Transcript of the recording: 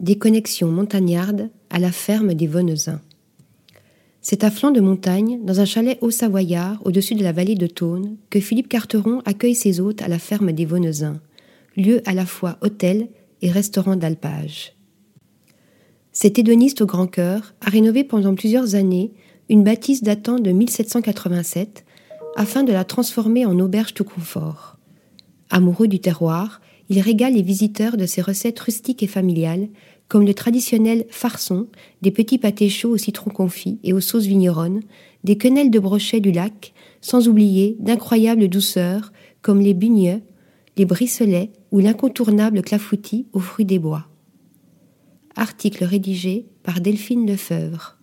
déconnexion montagnarde à la ferme des Vonezins. C'est à flanc de montagne, dans un chalet haut-savoyard au-dessus de la vallée de Thône, que Philippe Carteron accueille ses hôtes à la ferme des Vonezins, lieu à la fois hôtel et restaurant d'alpage. Cet hédoniste au grand cœur a rénové pendant plusieurs années une bâtisse datant de 1787 afin de la transformer en auberge tout confort. Amoureux du terroir, il régale les visiteurs de ses recettes rustiques et familiales, comme le traditionnel farçon, des petits pâtés chauds au citron confit et aux sauces vigneronnes, des quenelles de brochet du lac, sans oublier d'incroyables douceurs comme les bugneux, les bricelets ou l'incontournable clafoutis aux fruits des bois. Article rédigé par Delphine Lefebvre.